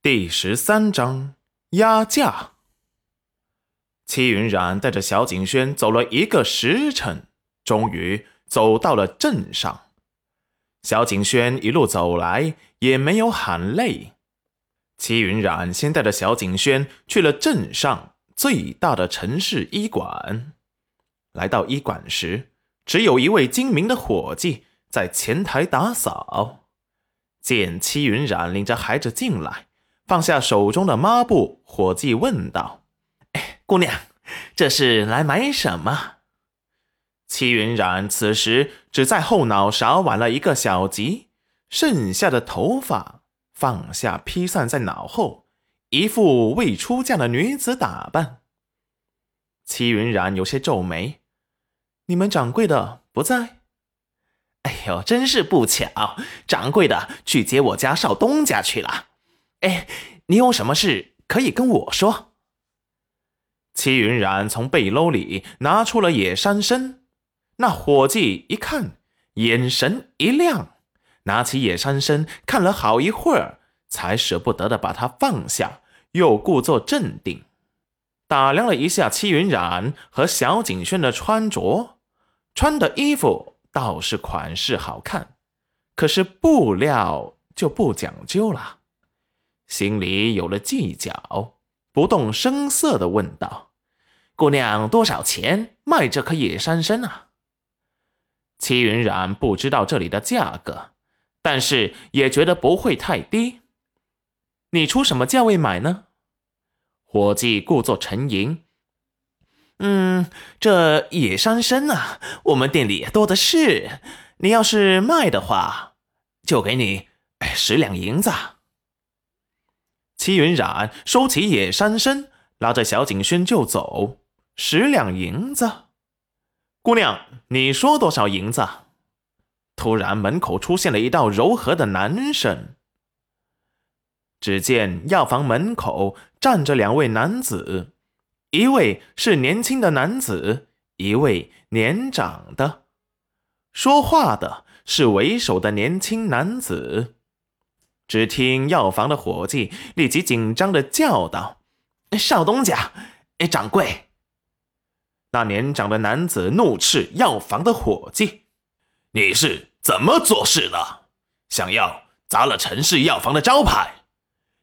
第十三章压价。戚云染带着小景轩走了一个时辰，终于走到了镇上。小景轩一路走来也没有喊累。戚云染先带着小景轩去了镇上最大的城市医馆。来到医馆时，只有一位精明的伙计在前台打扫。见戚云染领着孩子进来，放下手中的抹布，伙计问道：“哎，姑娘，这是来买什么？”戚云染此时只在后脑勺挽了一个小髻，剩下的头发放下披散在脑后，一副未出嫁的女子打扮。戚云染有些皱眉：“你们掌柜的不在？”哎呦，真是不巧，掌柜的去接我家少东家去了。哎，你有什么事可以跟我说？戚云染从背篓里拿出了野山参，那伙计一看，眼神一亮，拿起野山参看了好一会儿，才舍不得的把它放下，又故作镇定，打量了一下戚云染和小景轩的穿着，穿的衣服。倒是款式好看，可是布料就不讲究了。心里有了计较，不动声色的问道：“姑娘，多少钱卖这颗野山参啊？”戚云染不知道这里的价格，但是也觉得不会太低。你出什么价位买呢？伙计故作沉吟。嗯，这野山参啊，我们店里多的是。你要是卖的话，就给你十两银子。戚云染收起野山参，拉着小景轩就走。十两银子，姑娘，你说多少银子？突然，门口出现了一道柔和的男声。只见药房门口站着两位男子。一位是年轻的男子，一位年长的。说话的是为首的年轻男子。只听药房的伙计立即紧张的叫道：“少东家，哎，掌柜！”那年长的男子怒斥药房的伙计：“你是怎么做事的？想要砸了陈氏药房的招牌？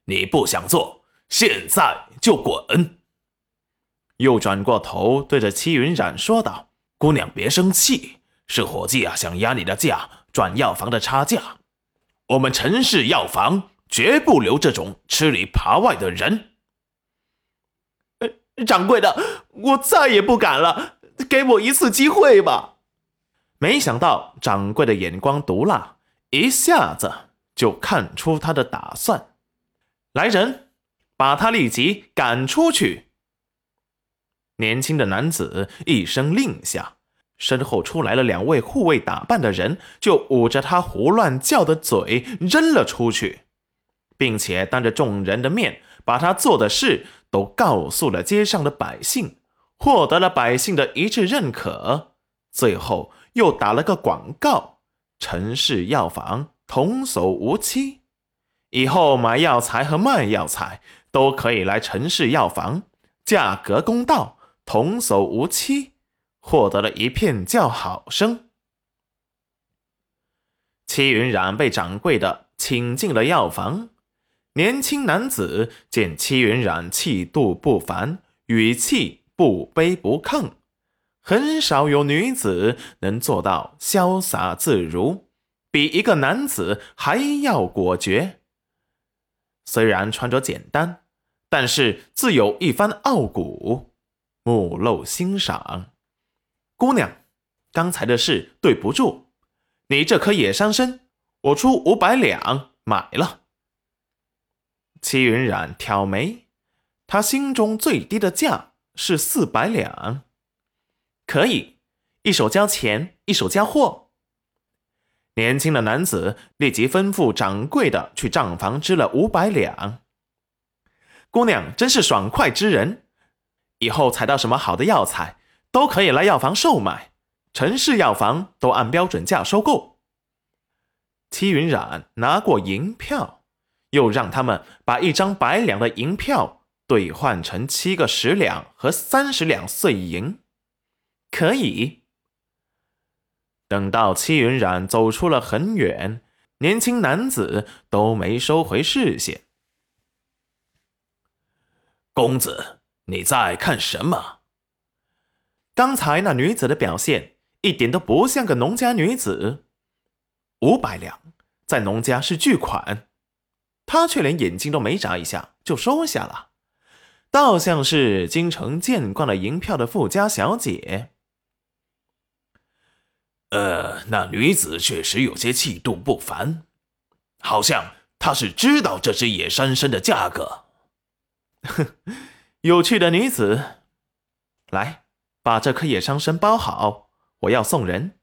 你不想做，现在就滚！”又转过头对着戚云染说道：“姑娘别生气，是伙计啊想压你的价，赚药房的差价。我们陈氏药房绝不留这种吃里扒外的人。”掌柜的，我再也不敢了，给我一次机会吧。没想到掌柜的眼光毒辣，一下子就看出他的打算。来人，把他立即赶出去。年轻的男子一声令下，身后出来了两位护卫打扮的人，就捂着他胡乱叫的嘴扔了出去，并且当着众人的面把他做的事都告诉了街上的百姓，获得了百姓的一致认可。最后又打了个广告：陈氏药房童叟无欺，以后买药材和卖药材都可以来陈氏药房，价格公道。童叟无欺，获得了一片叫好声。戚云染被掌柜的请进了药房。年轻男子见戚云染气度不凡，语气不卑不亢，很少有女子能做到潇洒自如，比一个男子还要果决。虽然穿着简单，但是自有一番傲骨。目露欣赏，姑娘，刚才的事对不住。你这颗野山参，我出五百两买了。齐云染挑眉，他心中最低的价是四百两，可以一手交钱，一手交货。年轻的男子立即吩咐掌柜的去账房支了五百两。姑娘真是爽快之人。以后采到什么好的药材，都可以来药房售卖，陈氏药房都按标准价收购。戚云染拿过银票，又让他们把一张百两的银票兑换成七个十两和三十两碎银。可以。等到戚云染走出了很远，年轻男子都没收回视线。公子，你在看什么？刚才那女子的表现一点都不像个农家女子。五百两在农家是巨款，她却连眼睛都没眨一下就收下了，倒像是京城见惯了银票的富家小姐。呃，那女子确实有些气度不凡，好像她是知道这只野山参的价格。哼，有趣的女子，来，把这颗野山参包好，我要送人。